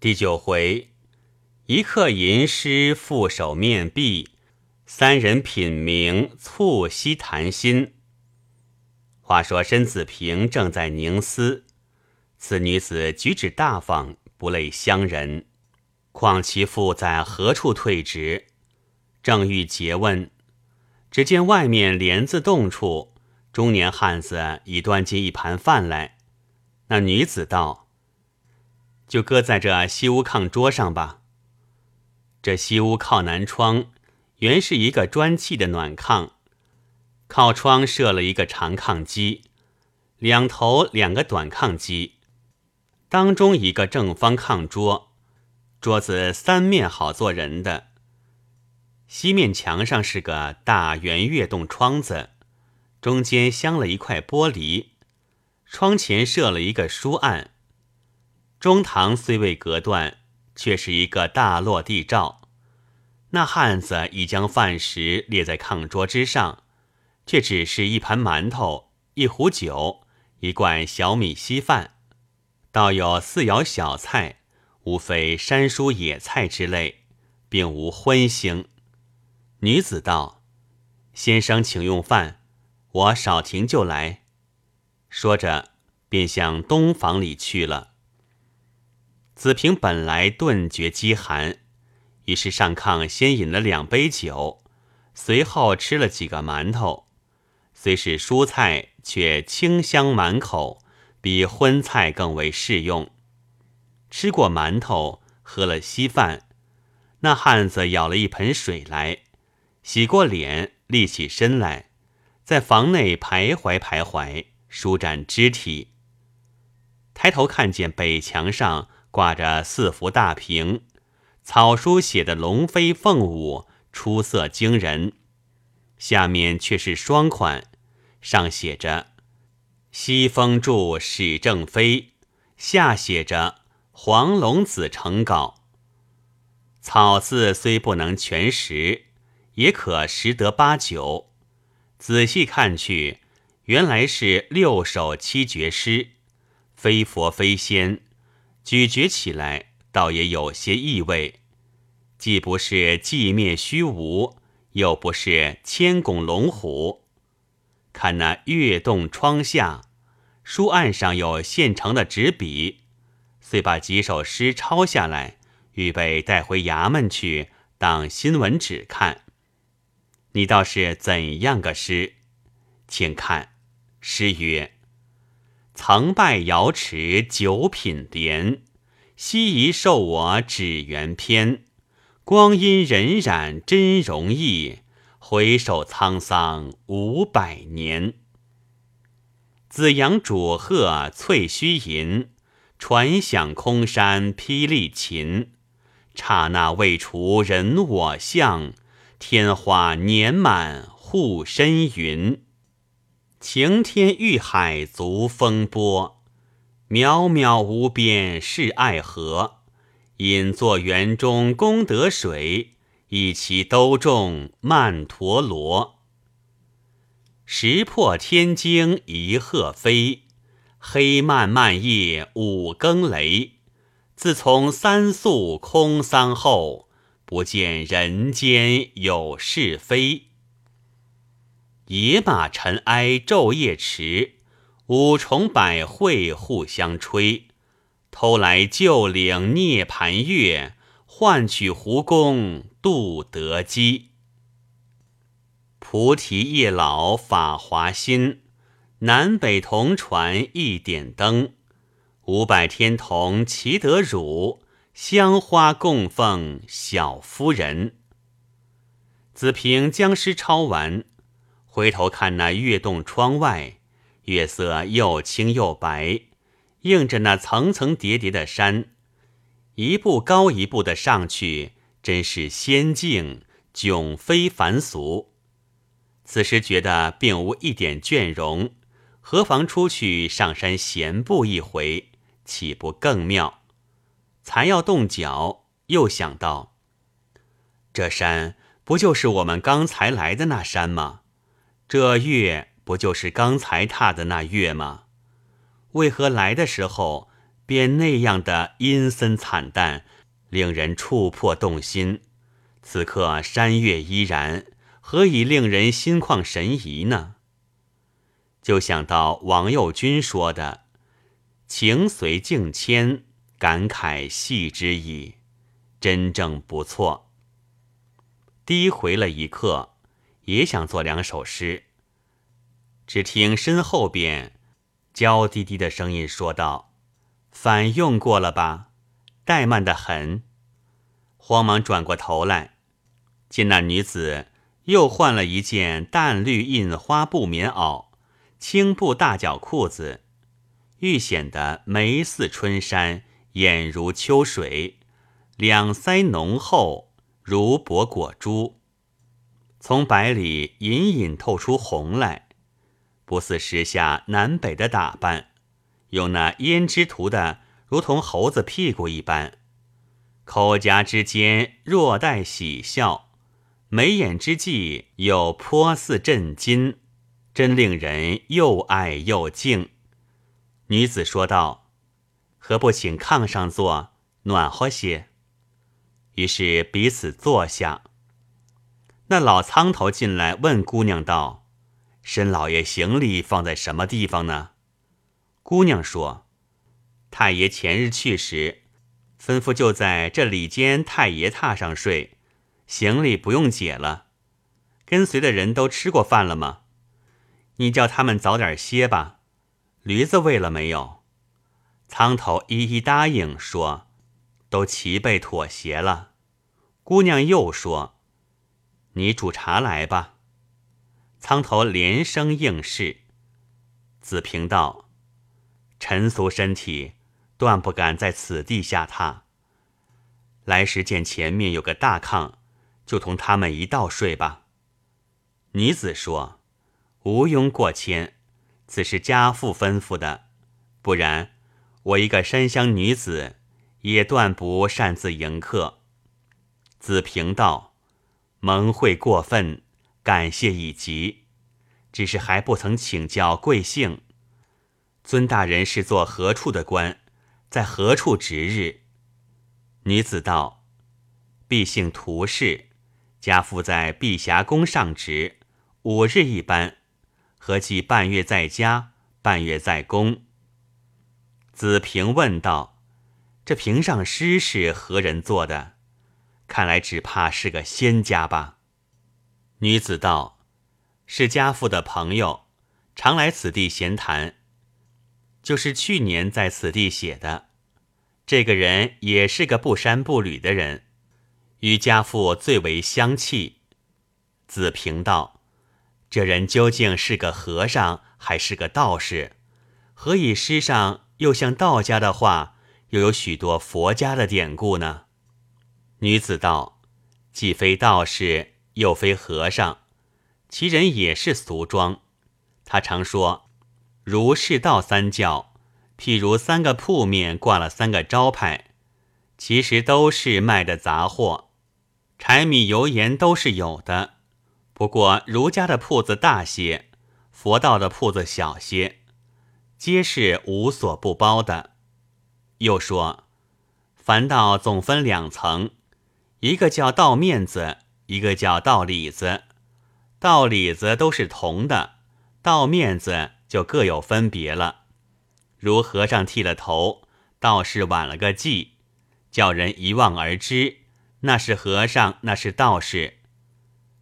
第九回，一客吟诗负手面壁，三人品茗促膝谈心。话说申子平正在凝思，此女子举止大方，不类乡人，况其父在何处退职？正欲诘问，只见外面帘子洞处，中年汉子已端进一盘饭来。那女子道。就搁在这西屋炕桌上吧。这西屋靠南窗，原是一个砖砌的暖炕，靠窗设了一个长炕机，两头两个短炕机，当中一个正方炕桌，桌子三面好坐人的。西面墙上是个大圆月洞窗子，中间镶了一块玻璃，窗前设了一个书案。中堂虽未隔断，却是一个大落地罩。那汉子已将饭食列在炕桌之上，却只是一盘馒头、一壶酒、一罐小米稀饭，倒有四肴小菜，无非山蔬野菜之类，并无荤腥。女子道：“先生请用饭，我少停就来。”说着，便向东房里去了。子平本来顿觉饥寒，于是上炕先饮了两杯酒，随后吃了几个馒头。虽是蔬菜，却清香满口，比荤菜更为适用。吃过馒头，喝了稀饭，那汉子舀了一盆水来，洗过脸，立起身来，在房内徘徊徘徊，舒展肢体。抬头看见北墙上。挂着四幅大屏，草书写的龙飞凤舞，出色惊人。下面却是双款，上写着“西风著史正飞”，下写着“黄龙子成稿”。草字虽不能全识，也可识得八九。仔细看去，原来是六首七绝诗，非佛非仙。咀嚼起来，倒也有些意味，既不是寂灭虚无，又不是千拱龙虎。看那月洞窗下，书案上有现成的纸笔，遂把几首诗抄下来，预备带回衙门去当新闻纸看。你倒是怎样个诗？请看，诗曰。曾拜瑶池九品莲，昔遗受我纸缘篇。光阴荏苒真容易，回首沧桑五百年。紫阳主鹤翠虚吟，传响空山霹雳琴。刹那未除人我相，天花年满护身云。晴天玉海足风波，渺渺无边是爱河。引作园中功德水，一齐兜众曼陀罗。石破天惊一鹤飞，黑漫漫夜五更雷。自从三宿空桑后，不见人间有是非。野马尘埃昼夜驰，五重百会互相吹。偷来旧岭涅盘月，换取胡公度得机。菩提叶老法华新，南北同传一点灯。五百天童齐得汝，香花供奉小夫人。子平将诗抄完。回头看那月洞窗外，月色又清又白，映着那层层叠叠的山，一步高一步的上去，真是仙境，迥非凡俗。此时觉得并无一点倦容，何妨出去上山闲步一回，岂不更妙？才要动脚，又想到，这山不就是我们刚才来的那山吗？这月不就是刚才踏的那月吗？为何来的时候便那样的阴森惨淡，令人触破动心。此刻山月依然，何以令人心旷神怡呢？就想到王右军说的“情随境迁”，感慨系之矣，真正不错。低回了一刻，也想做两首诗。只听身后边娇滴滴的声音说道：“反用过了吧？怠慢的很。”慌忙转过头来，见那女子又换了一件淡绿印花布棉袄。青布大脚裤子，愈显得眉似春山，眼如秋水，两腮浓厚如薄果珠，从白里隐隐透出红来，不似时下南北的打扮，用那胭脂涂的如同猴子屁股一般，口颊之间若带喜笑，眉眼之际又颇似震惊。真令人又爱又敬。女子说道：“何不请炕上坐，暖和些？”于是彼此坐下。那老苍头进来问姑娘道：“申老爷行李放在什么地方呢？”姑娘说：“太爷前日去时，吩咐就在这里间太爷榻上睡，行李不用解了。跟随的人都吃过饭了吗？”你叫他们早点歇吧，驴子喂了没有？苍头一一答应说：“都齐备妥协了。”姑娘又说：“你煮茶来吧。”苍头连声应是。子平道：“陈俗身体，断不敢在此地下榻。来时见前面有个大炕，就同他们一道睡吧。”女子说。无庸过谦，此是家父吩咐的，不然我一个山乡女子也断不擅自迎客。子平道：“蒙会过分，感谢已极，只是还不曾请教贵姓。尊大人是做何处的官，在何处值日？”女子道：“毕姓涂氏，家父在碧霞宫上职，五日一班。”合计半月在家，半月在宫。子平问道：“这屏上诗是何人做的？看来只怕是个仙家吧？”女子道：“是家父的朋友，常来此地闲谈。就是去年在此地写的。这个人也是个不山不履的人，与家父最为相契。”子平道。这人究竟是个和尚还是个道士？何以诗上又像道家的话，又有许多佛家的典故呢？女子道：“既非道士，又非和尚，其人也是俗装。他常说，儒释道三教，譬如三个铺面挂了三个招牌，其实都是卖的杂货，柴米油盐都是有的。”不过儒家的铺子大些，佛道的铺子小些，皆是无所不包的。又说，凡道总分两层，一个叫道面子，一个叫道里子。道里子都是铜的，道面子就各有分别了。如和尚剃了头，道士挽了个髻，叫人一望而知，那是和尚，那是道士。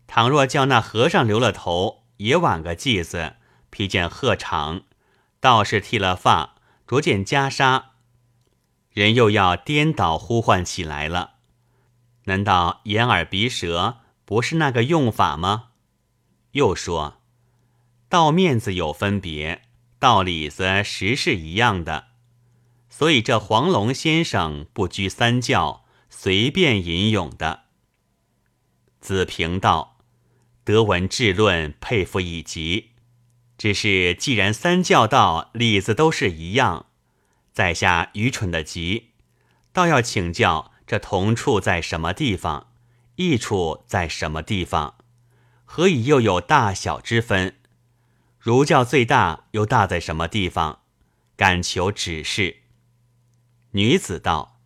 倘若叫那和尚留了头，也挽个髻子，披件鹤氅；道士剃了发，着件袈裟，人又要颠倒呼唤起来了。难道眼耳鼻舌不是那个用法吗？又说，道面子有分别，道里子实是一样的。所以这黄龙先生不拘三教，随便吟咏的。子平道。德文治论佩服以极，只是既然三教道理子都是一样，在下愚蠢的极，倒要请教这同处在什么地方，异处在什么地方？何以又有大小之分？儒教最大又大在什么地方？敢求指示。女子道：“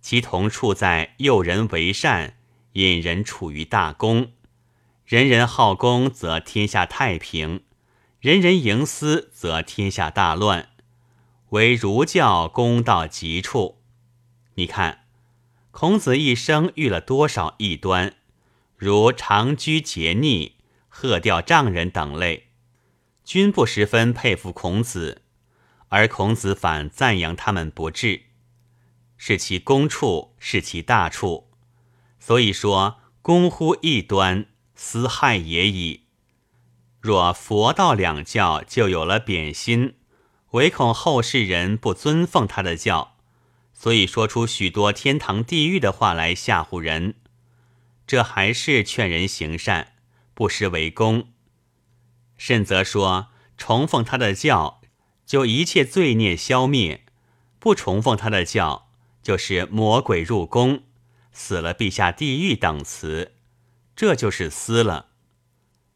其同处在诱人为善，引人处于大功。人人好功，则天下太平；人人营私，则天下大乱。唯儒教公到极处。你看，孔子一生遇了多少异端，如长居节逆、喝掉丈人等类，均不十分佩服孔子。”而孔子反赞扬他们不智，是其功处，是其大处。所以说，公乎异端，私害也已。若佛道两教就有了贬心，唯恐后世人不尊奉他的教，所以说出许多天堂地狱的话来吓唬人。这还是劝人行善，不失为功。甚则说崇奉他的教。就一切罪孽消灭，不重奉他的教，就是魔鬼入宫，死了必下地狱等词，这就是私了。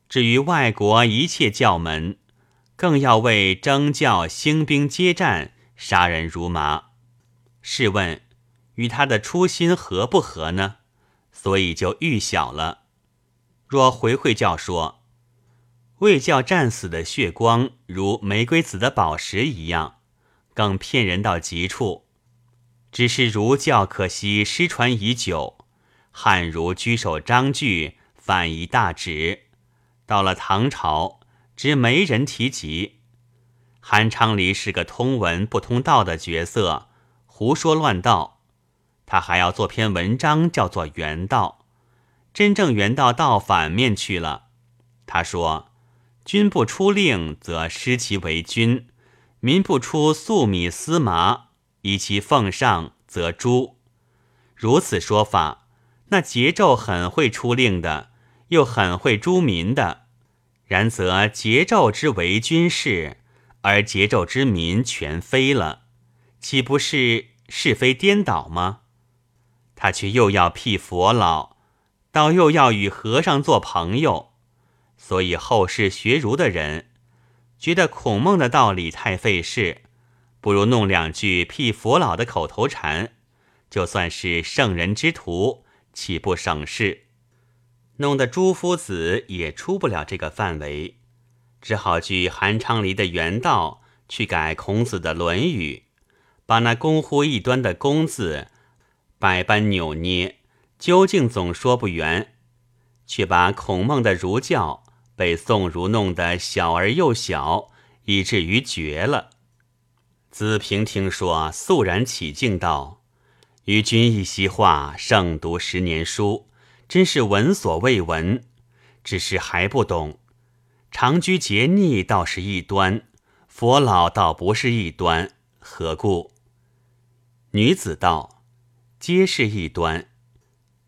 至于外国一切教门，更要为征教兴兵接战，杀人如麻。试问，与他的初心合不合呢？所以就愈小了。若回会教说。为教战死的血光，如玫瑰紫的宝石一样，更骗人到极处。只是儒教可惜失传已久，汉儒居首章句反一大止，到了唐朝，只没人提及。韩昌黎是个通文不通道的角色，胡说乱道。他还要做篇文章，叫做《原道》，真正原道到反面去了。他说。君不出令，则失其为君；民不出粟米丝麻，以其奉上，则诛。如此说法，那桀纣很会出令的，又很会诛民的。然则桀纣之为君是，而桀纣之民全非了，岂不是是非颠倒吗？他却又要辟佛老，倒又要与和尚做朋友。所以后世学儒的人觉得孔孟的道理太费事，不如弄两句辟佛老的口头禅，就算是圣人之徒，岂不省事？弄得朱夫子也出不了这个范围，只好据韩昌黎的原道去改孔子的《论语》，把那“公乎一端”的“公”字百般扭捏，究竟总说不圆，却把孔孟的儒教。被宋儒弄得小而又小，以至于绝了。子平听说，肃然起敬道：“与君一席话，胜读十年书，真是闻所未闻。只是还不懂，长居节逆倒是一端，佛老倒不是一端，何故？”女子道：“皆是一端。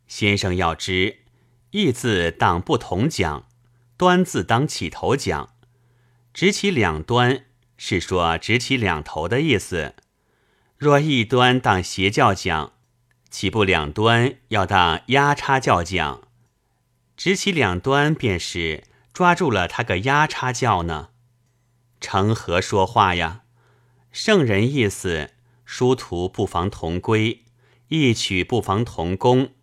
先生要知，义字当不同讲。”端字当起头讲，直起两端是说直起两头的意思。若一端当邪教讲，岂不两端要当压叉教讲？直起两端便是抓住了他个压叉教呢？成何说话呀？圣人意思，殊途不妨同归，一曲不妨同工。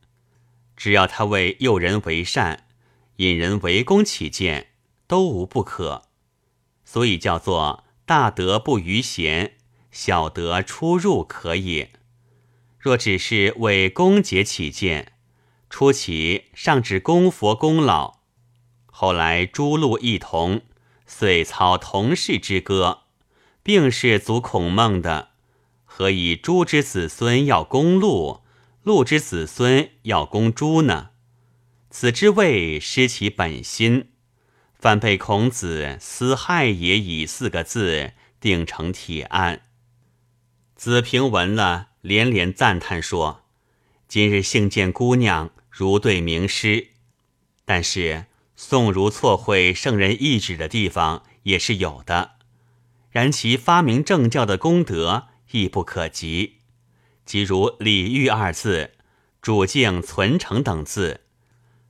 只要他为诱人为善。引人为公起见，都无不可，所以叫做大德不逾贤，小德出入可也。若只是为公节起见，初起尚指公佛功劳，后来诸路一同，遂操同事之歌，并是祖孔孟的，何以朱之子孙要攻陆，陆之子孙要攻朱呢？此之谓失其本心，反被孔子“私害也已”四个字定成铁案。子平闻了，连连赞叹说：“今日幸见姑娘如对名师，但是宋儒错会圣人意志的地方也是有的。然其发明正教的功德亦不可及，即如‘礼遇’二字，‘主敬存诚’等字。”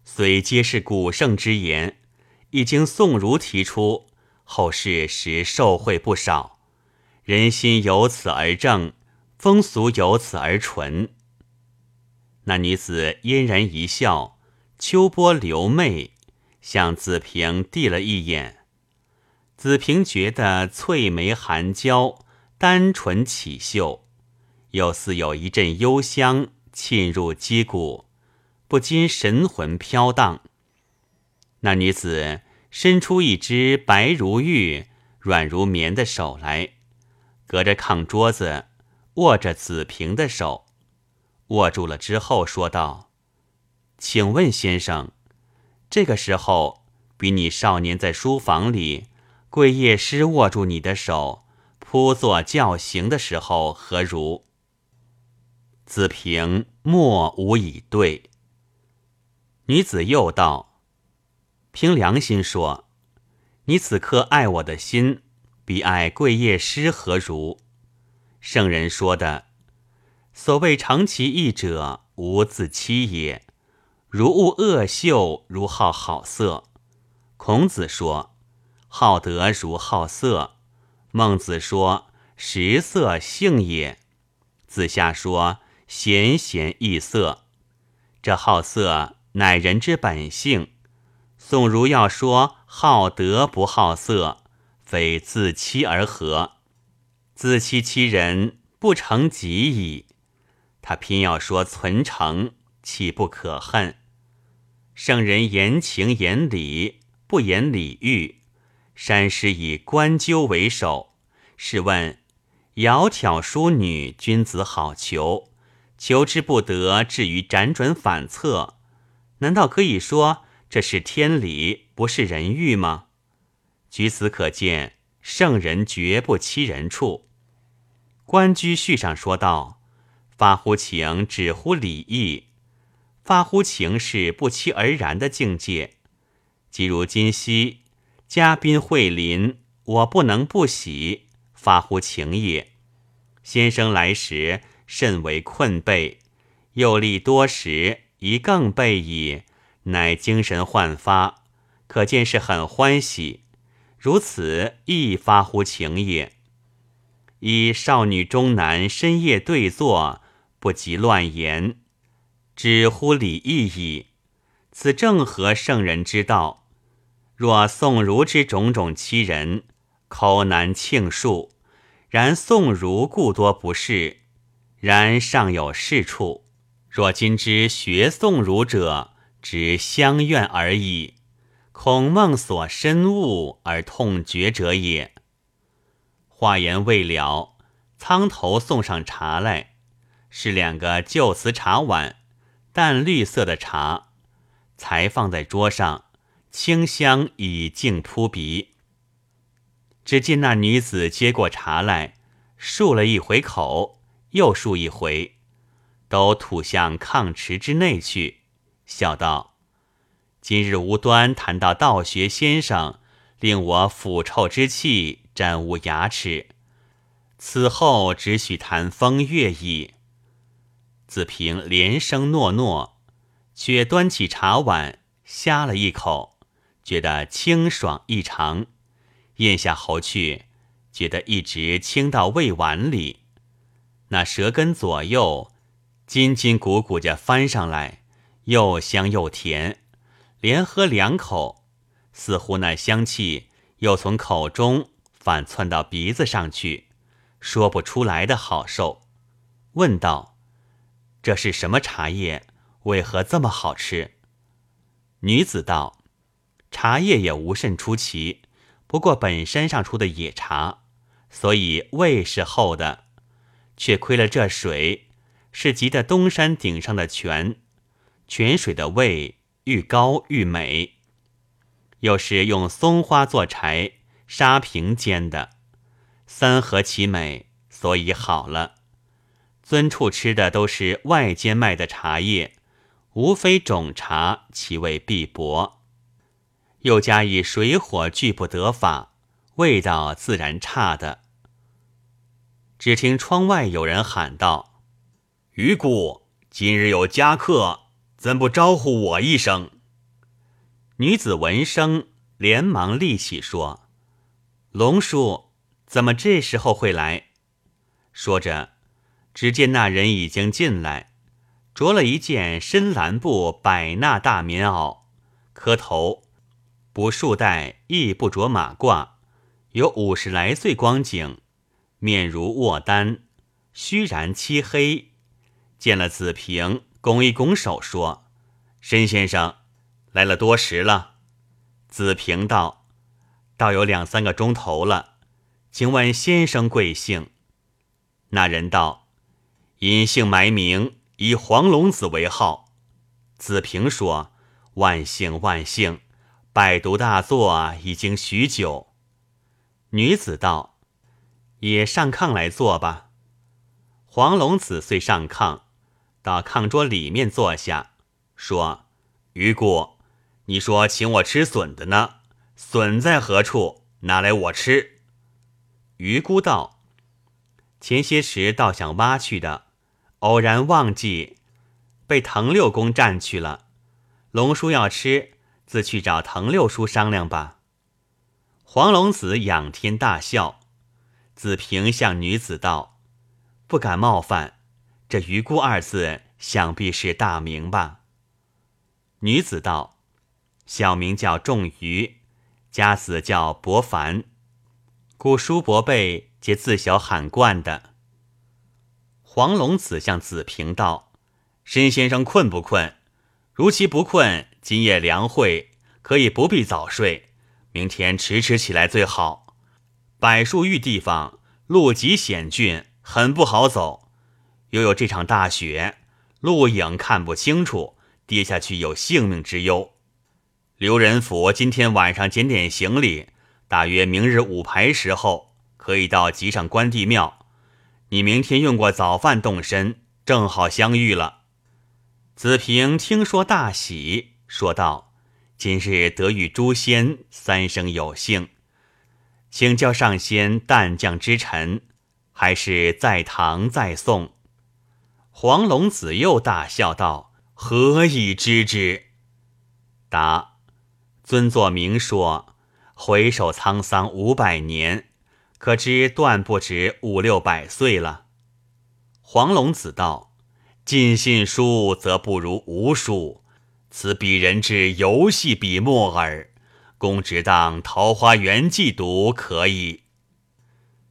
虽皆是古圣之言，一经宋儒提出，后世实受惠不少，人心由此而正，风俗由此而纯。那女子嫣然一笑，秋波流媚，向子平递了一眼。子平觉得翠眉含娇，单纯起秀，又似有一阵幽香沁入肌骨，不禁神魂飘荡。那女子伸出一只白如玉、软如棉的手来，隔着炕桌子握着子平的手。握住了之后，说道：“请问先生，这个时候比你少年在书房里，桂叶师握住你的手，扑坐叫行的时候何如？”子平默无以对。女子又道：“凭良心说，你此刻爱我的心，比爱桂叶师何如？圣人说的。”所谓长其义者，无自欺也。如恶恶秀，如好好色。孔子说：“好德如好色。”孟子说：“食色性也。”子夏说：“贤贤易色。”这好色乃人之本性。宋儒要说好德不好色，非自欺而合。自欺欺人，不成己矣。他偏要说存诚，岂不可恨？圣人言情言理，不言礼欲。山师以官纠为首，试问：窈窕淑女，君子好逑，求之不得，至于辗转反侧，难道可以说这是天理，不是人欲吗？据此可见，圣人绝不欺人处。关雎序上说道。发乎情，止乎礼义。发乎情是不期而然的境界。即如今夕嘉宾会临，我不能不喜，发乎情也。先生来时甚为困惫，又历多时，一更备矣，乃精神焕发，可见是很欢喜。如此亦发乎情也。以少女中男深夜对坐。不及乱言，止乎礼义矣。此正合圣人之道。若宋儒之种种欺人，口难庆述。然宋儒故多不是，然尚有是处。若今之学宋儒者，只相怨而已，孔孟所深恶而痛绝者也。话言未了，苍头送上茶来。是两个旧瓷茶碗，淡绿色的茶，才放在桌上，清香已尽扑鼻。只见那女子接过茶来，漱了一回口，又漱一回，都吐向炕池之内去，笑道：“今日无端谈到道学先生，令我腐臭之气沾污牙齿，此后只许谈风月矣。”子平连声诺诺，却端起茶碗呷了一口，觉得清爽异常。咽下喉去，觉得一直清到胃碗里，那舌根左右筋筋骨骨着翻上来，又香又甜。连喝两口，似乎那香气又从口中反窜到鼻子上去，说不出来的好受。问道。这是什么茶叶？为何这么好吃？女子道：“茶叶也无甚出奇，不过本山上出的野茶，所以味是厚的。却亏了这水是集的东山顶上的泉，泉水的味愈高愈美。又是用松花做柴，沙瓶煎的，三合其美，所以好了。”尊处吃的都是外间卖的茶叶，无非种茶，其味必薄。又加以水火俱不得法，味道自然差的。只听窗外有人喊道：“余姑，今日有家客，怎不招呼我一声？”女子闻声，连忙立起说：“龙叔，怎么这时候会来？”说着。只见那人已经进来，着了一件深蓝布百纳大棉袄，磕头，不束带，亦不着马褂，有五十来岁光景，面如卧丹，须然漆黑。见了子平，拱一拱手说：“申先生，来了多时了。”子平道：“倒有两三个钟头了，请问先生贵姓？”那人道：“隐姓埋名，以黄龙子为号。”子平说：“万幸万幸，拜读大作已经许久。”女子道：“也上炕来坐吧。”黄龙子遂上炕，到炕桌里面坐下，说：“余姑。”你说请我吃笋的呢？笋在何处？拿来我吃。余姑道：“前些时倒想挖去的，偶然忘记，被滕六公占去了。龙叔要吃，自去找滕六叔商量吧。”黄龙子仰天大笑。子平向女子道：“不敢冒犯，这余姑二字想必是大名吧？”女子道。小名叫仲瑜，家子叫伯凡，故叔伯辈皆自小喊惯的。黄龙子向子平道：“申先生困不困？如其不困，今夜凉会，可以不必早睡，明天迟迟起来最好。柏树峪地方路极险峻，很不好走，又有这场大雪，路影看不清楚，跌下去有性命之忧。”刘仁甫今天晚上捡点行李，大约明日午牌时候可以到集上关帝庙。你明天用过早饭动身，正好相遇了。子平听说大喜，说道：“今日得遇诸仙，三生有幸，请教上仙淡降之臣，还是在堂再送？”黄龙子又大笑道：“何以知之？”答。尊座明说，回首沧桑五百年，可知断不止五六百岁了。黄龙子道：“尽信书，则不如无书。此鄙人之游戏笔墨耳。公只当《桃花源记》读可以。”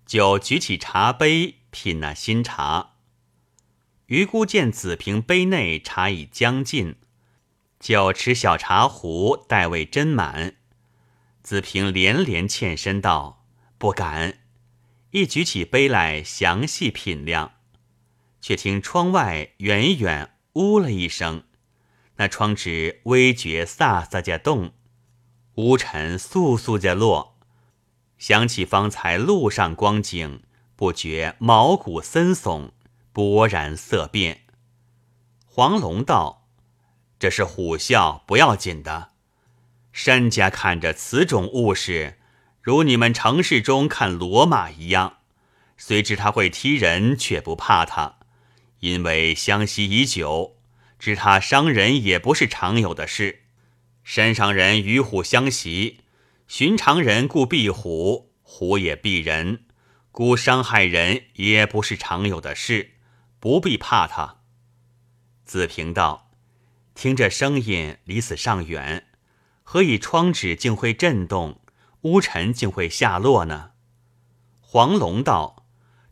就举起茶杯品那新茶。余姑见子平杯内茶已将尽。就持小茶壶，待味斟满。子平连连欠身道：“不敢。”一举起杯来，详细品量。却听窗外远远呜了一声，那窗纸微觉飒飒家动，乌尘簌簌家落。想起方才路上光景，不觉毛骨森悚，勃然色变。黄龙道。这是虎啸，不要紧的。山家看着此种物事，如你们城市中看骡马一样，虽知他会踢人，却不怕他，因为相习已久，知他伤人也不是常有的事。山上人与虎相袭，寻常人故避虎，虎也避人，故伤害人也不是常有的事，不必怕他。子平道。听这声音离此尚远，何以窗纸竟会震动，乌尘竟会下落呢？黄龙道：“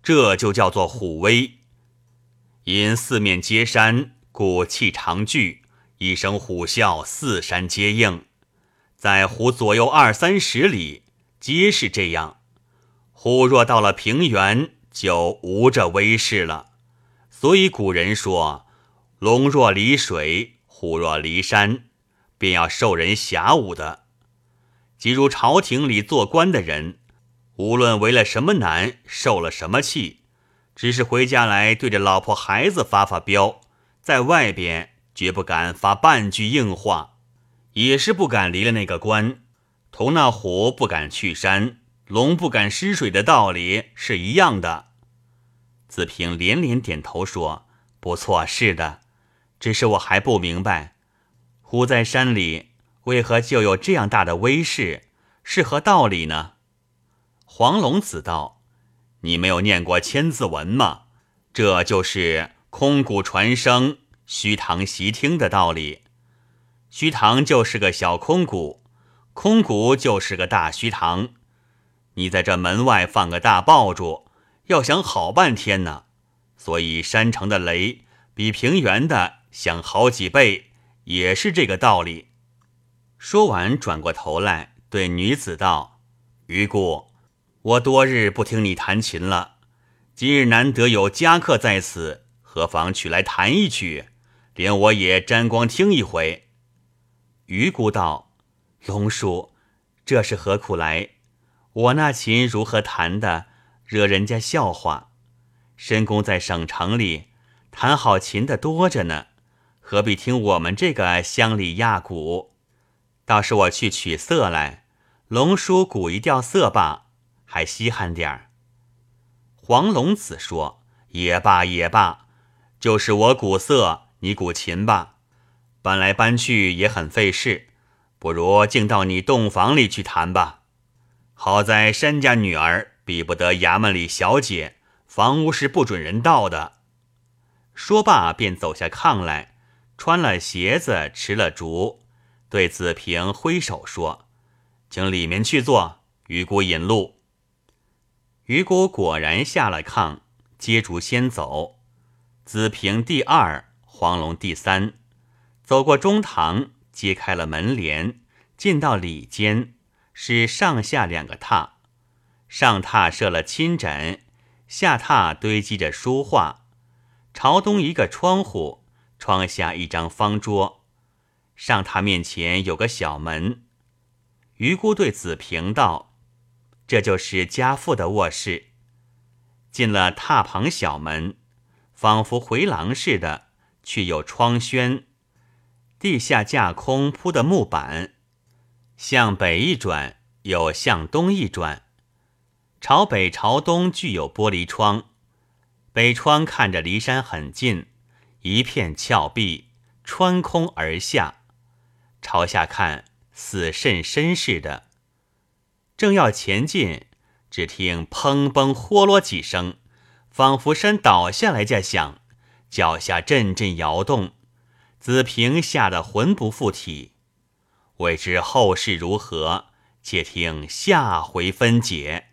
这就叫做虎威。因四面皆山，故气长聚，一声虎啸，四山皆应。在湖左右二三十里，皆是这样。虎若到了平原，就无这威势了。所以古人说：龙若离水。”虎若离山，便要受人辖侮的。即如朝廷里做官的人，无论为了什么难，受了什么气，只是回家来对着老婆孩子发发飙，在外边绝不敢发半句硬话，也是不敢离了那个关，同那虎不敢去山，龙不敢失水的道理是一样的。子平连连点头说：“不错，是的。”只是我还不明白，虎在山里为何就有这样大的威势，是何道理呢？黄龙子道：“你没有念过千字文吗？这就是空谷传声，虚堂习听的道理。虚堂就是个小空谷，空谷就是个大虚堂。你在这门外放个大爆竹，要响好半天呢。所以山城的雷比平原的响好几倍，也是这个道理。说完，转过头来对女子道：“余姑，我多日不听你弹琴了，今日难得有佳客在此，何妨取来弹一曲，连我也沾光听一回。”余姑道：“龙叔，这是何苦来？我那琴如何弹的，惹人家笑话。申公在省城里弹好琴的多着呢，何必听我们这个乡里亚鼓？倒是我去取色来，龙叔鼓一调色罢，还稀罕点儿。”黄龙子说：“也罢也罢，就是我鼓瑟，你鼓琴吧。”搬来搬去也很费事，不如竟到你洞房里去谈吧。好在山家女儿比不得衙门里小姐，房屋是不准人到的。说罢，便走下炕来，穿了鞋子，持了烛，对子平挥手说：“请里面去坐，余姑引路。”余姑果然下了炕，接烛先走。子平第二，黄龙第三。走过中堂，揭开了门帘，进到里间，是上下两个榻，上榻设了亲枕，下榻堆积着书画。朝东一个窗户，窗下一张方桌，上榻面前有个小门。余姑对子平道：“这就是家父的卧室。”进了榻旁小门，仿佛回廊似的，却有窗轩。地下架空铺的木板，向北一转，有向东一转，朝北朝东俱有玻璃窗。北窗看着离山很近，一片峭壁穿空而下；朝下看似甚深似的。正要前进，只听砰砰豁落几声，仿佛山倒下来架响，脚下阵阵摇动。子平吓得魂不附体，未知后事如何，且听下回分解。